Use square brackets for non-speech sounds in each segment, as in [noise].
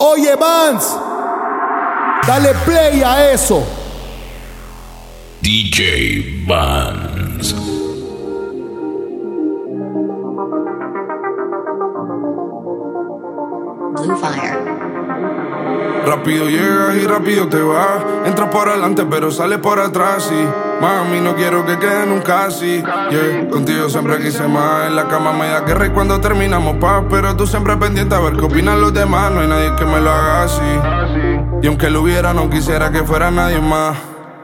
Oye, Vance, dale play a eso. DJ Vance. Blue Fire. Rápido llegas y rápido te vas. Entras por adelante, pero sales por atrás. Y mami, no quiero que quede nunca así. Yeah. Contigo siempre quise más. En la cama me da guerra y cuando terminamos paz. Pero tú siempre pendiente a ver qué opinan los demás. No hay nadie que me lo haga así. Y aunque lo hubiera, no quisiera que fuera nadie más.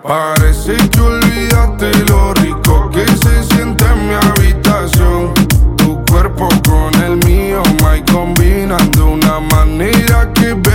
Parece que olvidaste lo rico que se siente en mi habitación. Tu cuerpo con el mío, my combinan de una manera que ver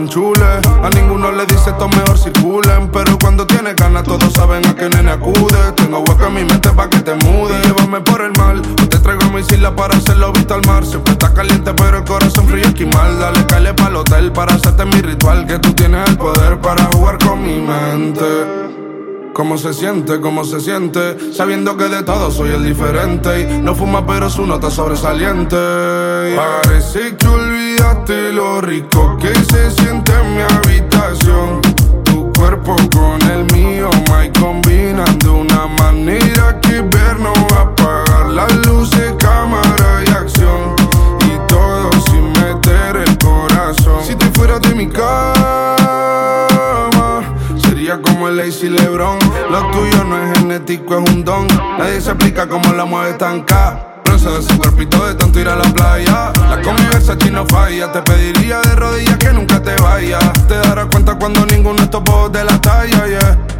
A ninguno le dice esto mejor circulen. Pero cuando tiene ganas, todos saben a qué nene acude. Tengo hueco en mi mente pa' que te mude. Llévame por el mal, o te traigo a mi isla para hacerlo visto al mar. Siempre está caliente, pero el corazón frío esquimal. Dale, calle pa'l hotel para hacerte mi ritual. Que tú tienes el poder para jugar con mi mente. ¿Cómo se siente? ¿Cómo se siente? Sabiendo que de todo soy el diferente. Y no fuma, pero su nota sobresaliente. Parece que olvidaste lo rico que se siente en mi habitación. Tu cuerpo con el mío, my combinan de una manera que ver no Se explica cómo la mueves tan ca. Bronce de su cuerpito de tanto ir a la playa. La convivencia aquí no falla. Te pediría de rodillas que nunca te vayas. Te darás cuenta cuando ninguno es topo de la talla, yeah.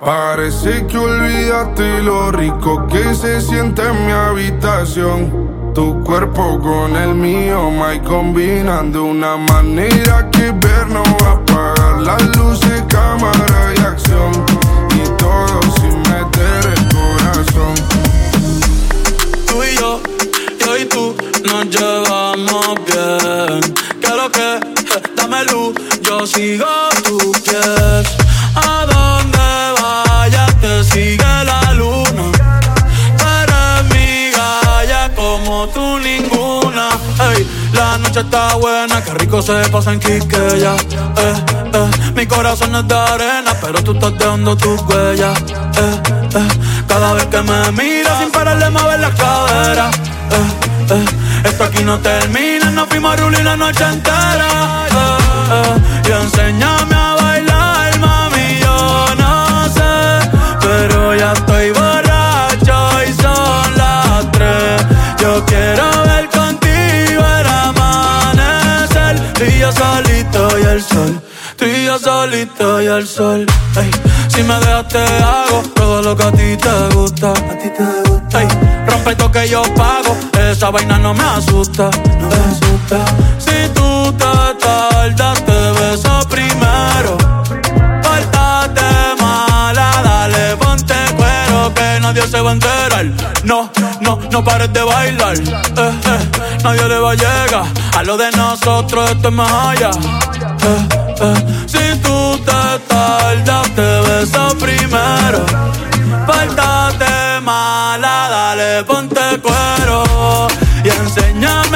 Parece que olvidaste lo rico que se siente en mi habitación. Tu cuerpo con el mío, my combinan de una manera que ver no va a apagar las luces, cámara y acción. Y todo sin meter el corazón. tú y yo, yo y tú nos llevamos bien. Lo que, eh, dame luz, yo sigo tus pies. Noche está buena, que rico se pasa en Quiqueya. Eh, eh, mi corazón es de arena, pero tú estás dejando tus huellas. Eh, eh, cada vez que me miras sin parar de mover la cadera. Eh, esto aquí no termina, nos fuimos a la noche entera. Eh, y enséñame a el sol. Tú y yo solito y el sol. Ey, si me dejas te hago todo lo que a ti te gusta. A ti te gusta. Ey, rompe esto que yo pago. Esa vaina no me asusta. No me asusta. Si tú te tardas, te beso primero. Pórtate mala, dale, ponte cuero que nadie se va a enterar. No, no, no pares de bailar. Eh, eh, nadie le va a llegar. A lo de nosotros esto es más allá. Si tú te tardas, te beso primero. Pórtate mala, dale, ponte cuero. Y enséñame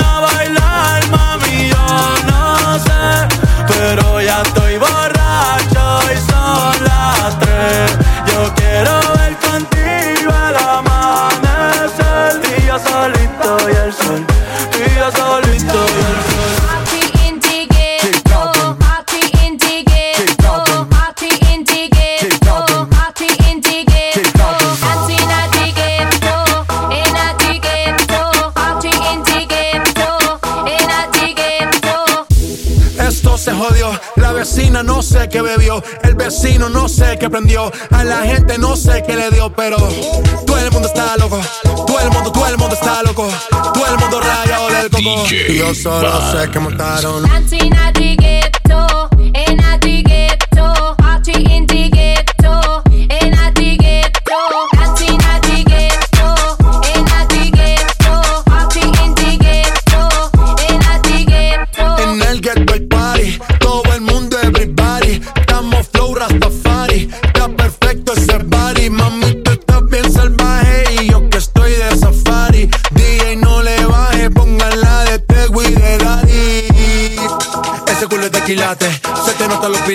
que prendió. A la gente no sé qué le dio, pero todo el mundo está loco. Todo el mundo, todo el mundo está loco. Todo el mundo rayado del coco. Y yo solo sé que montaron.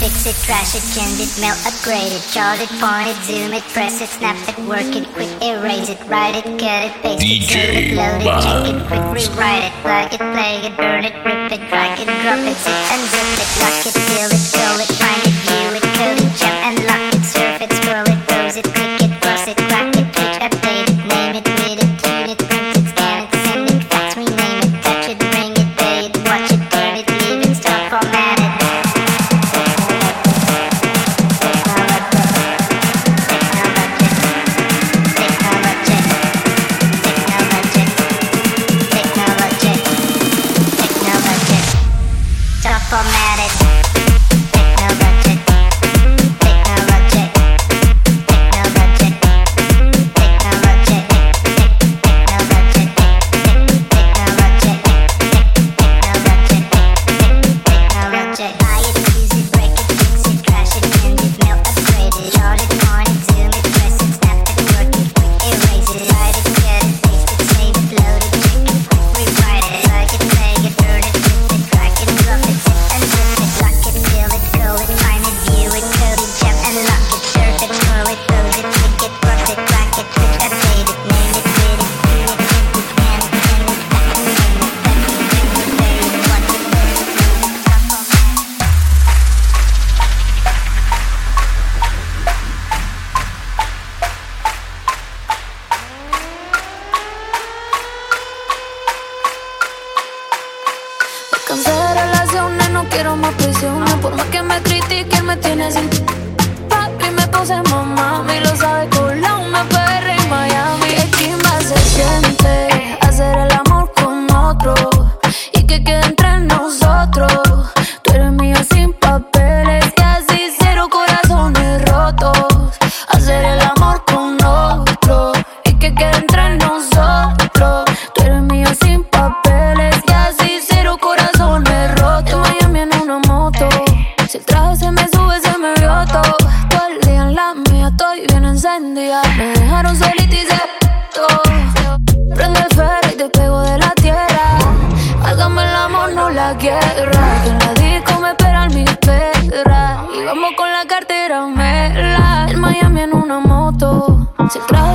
fix it, trash it, change it, melt, upgrade it, chart it, point it, zoom it, press it, snap it, work it, quick, erase it, write it, cut it, paste DJ it, save it, load it, check it, quick, rewrite it, plug it, play it, burn it, rip it, drag it, drop it, zip and zip it, lock it, fill it, go it, find problematic.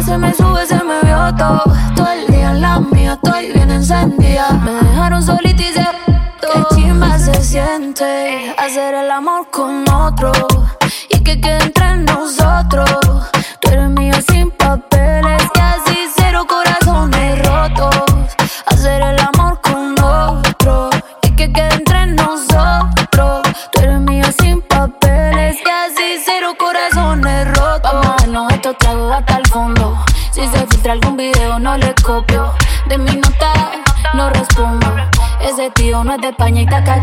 Se me sube, se me vio todo. Todo el día en la mía, estoy bien encendida. Me dejaron solita y se Qué chimba se siente hacer el amor con otro. No es de España y taca.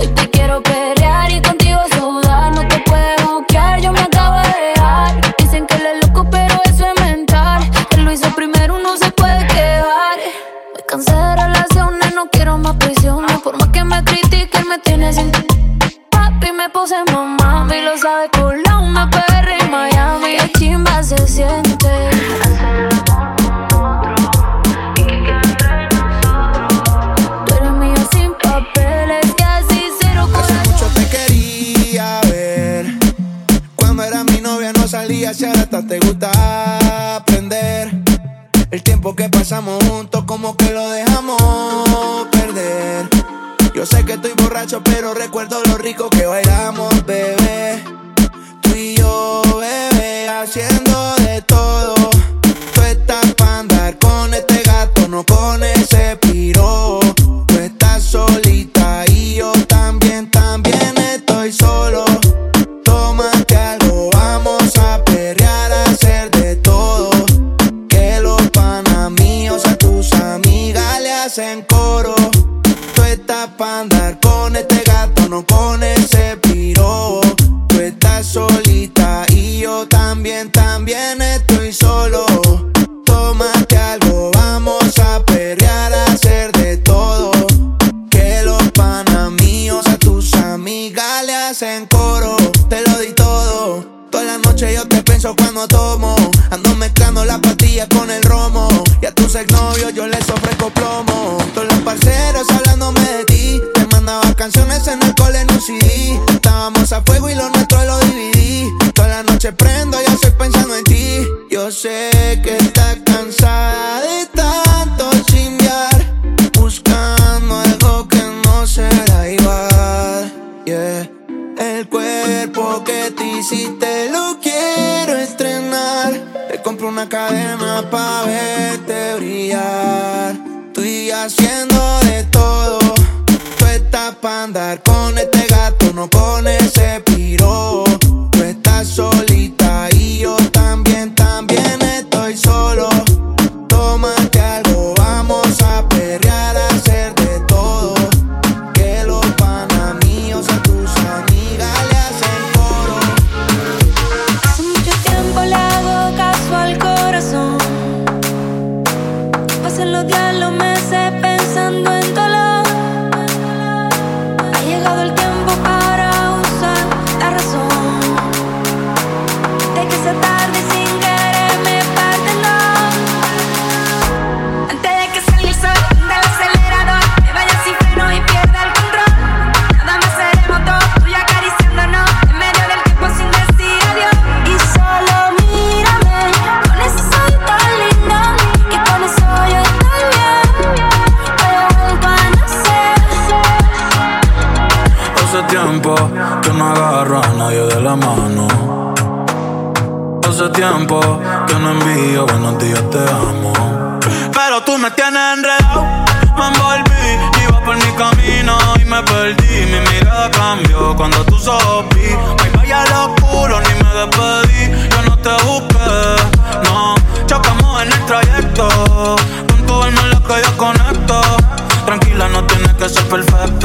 Hoy te quiero pelear y contigo sudar. No te puedes buquear, yo me acabo de dejar. Dicen que él es loco, pero eso es mental. Él lo hizo primero, no se puede quedar. Me cansé de relaciones, no quiero más prisiones. Por más que me critiquen, me tiene sin Papi me puse mamá, y lo sabe la una PR en Miami. Qué chimba se siente. Ahora hasta te gusta aprender. El tiempo que pasamos juntos, como que lo dejamos perder. Yo sé que estoy borracho, pero recuerdo lo rico que bailamos, solita y yo también, también estoy solo. Tómate algo, vamos a perrear, a hacer de todo. Que los panas míos a tus amigas le hacen coro. Te lo di todo. Toda la noche yo te pienso cuando tomo. Ando mezclando la pastilla con el romo. Y a tus exnovios yo les ofrezco plomo. Todos los parceros hablándome de ti. Te mandaba canciones en el cole en un CD. Estábamos a fuego y lo nuestro sé que estás cansada de tanto chimbear. Buscando algo que no será igual. Yeah. El cuerpo que te hiciste lo quiero estrenar. Te compro una cadena pa' verte brillar. Estoy haciendo de todo. Tú estás pa' andar con este gato, no con ese piro. Tú estás solita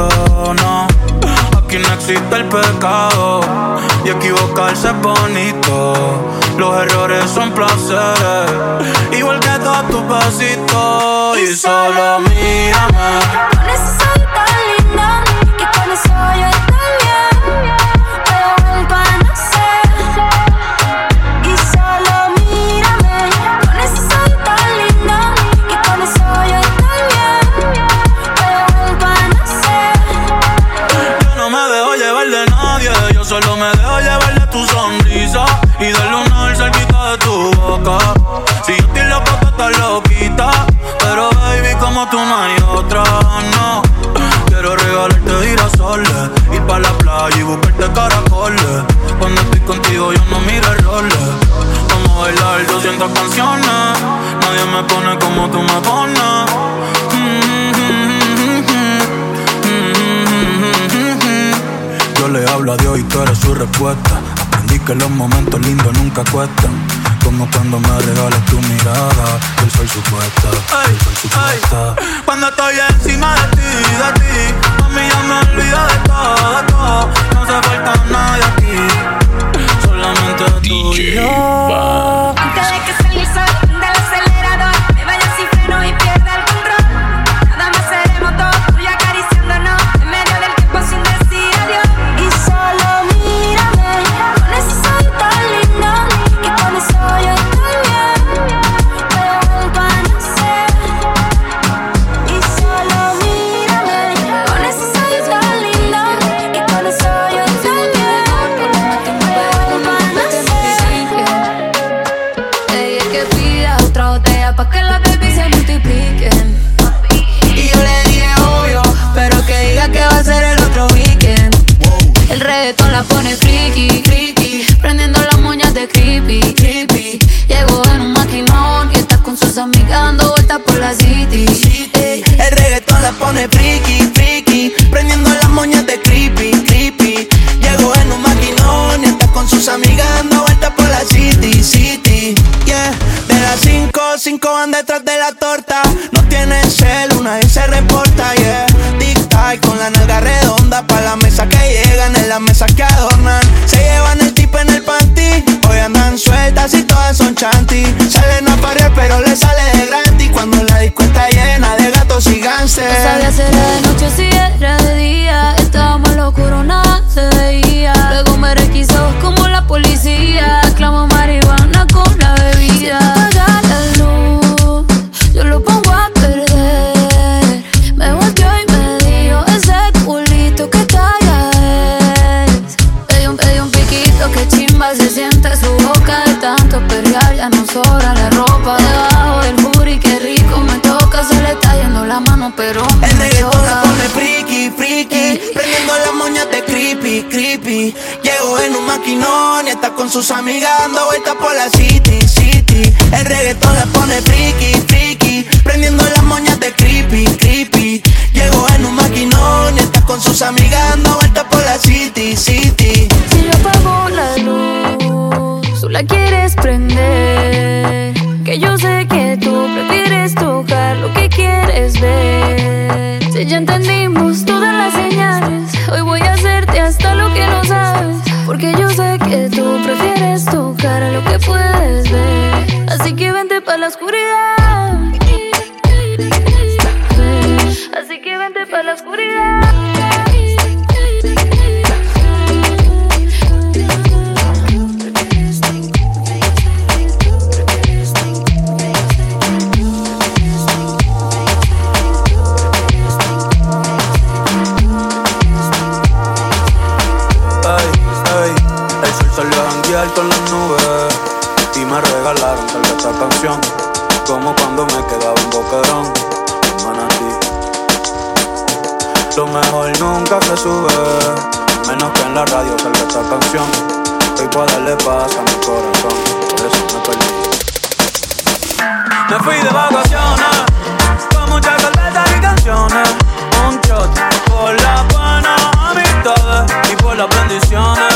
no. Aquí no existe el pecado y equivocarse es bonito. Los errores son placeres, igual que todos tus besitos. Y solo mírame. que los momentos lindos nunca cuestan. Como cuando me regalas tu mirada, el sol supuesta, el sol supuesta. Cuando estoy encima de ti, de ti, a mí ya me olvido de todo. No se falta nadie aquí, solamente tú DJ. con sus amigas dando vueltas por la city, city. El reggaetón le pone friki, friki. Prendiendo las moñas de creepy, creepy. Llegó en un maquinón y está con sus amigas dando vueltas por la city, city. Si yo apago la luz, tú la quieres prender. Que yo sé que tú prefieres tocar lo que quieres ver. Si ya entendí Así que vente para la oscuridad. Así que vente para la oscuridad. Su mejor nunca se sube, menos que en la radio salga esta canción. Hoy puedo darle paz a mi corazón, por eso me perdí. Me fui de vacaciones, con muchas cervezas y canciones. Un shot por la buena amistad y por las bendiciones.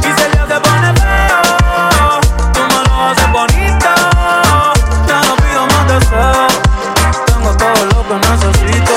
Y se le pone feo, tú me lo haces bonito. Ya no pido más deseos, tengo todo lo que necesito.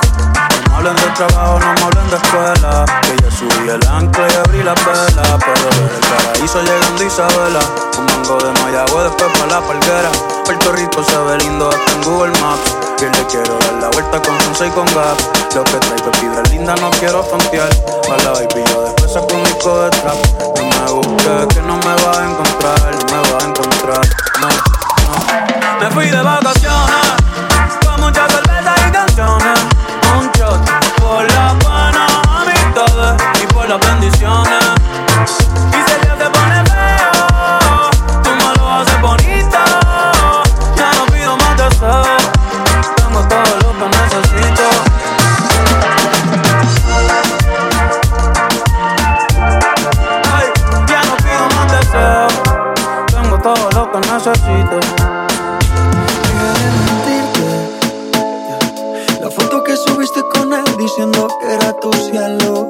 Hablen de trabajo, no me hablen de escuela. Que yo subí el ancla y abrí la vela. Pero desde el paraíso llegando Isabela. Un mango de Mayagüe, después pa' la palguera. Puerto Rico se ve lindo hasta en Google Maps. Que le quiero dar la vuelta con Sunset y con Gap. Lo que traigo es linda, no quiero frontear. Pa' la baby, yo después saco un disco de trap. No me busques, que no me vas a encontrar. No me vas a encontrar, no, no. Me fui de vacaciones bendiciones. Y se pone feo, tú me lo haces bonito. Ya no pido más deseo, tengo todo lo que necesito. Ay, ya no pido más deseo, tengo todo lo que necesito. Deja de mentirte. La foto que subiste con él diciendo que era tu cielo.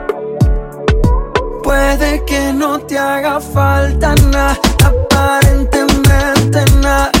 Puede que no te haga falta nada, aparentemente nada.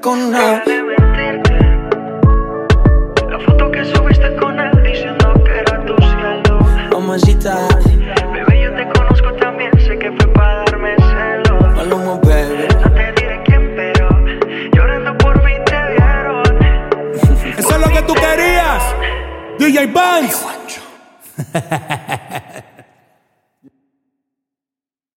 con nada. La foto que subiste con él diciendo que era tu cielo. Mamacita. Bebé, yo te conozco también, sé que fue para darme celos. Maluma, baby. No te diré quién, pero llorando por mí te vieron. [laughs] Eso es lo que tú querías. DJ Vance. [laughs]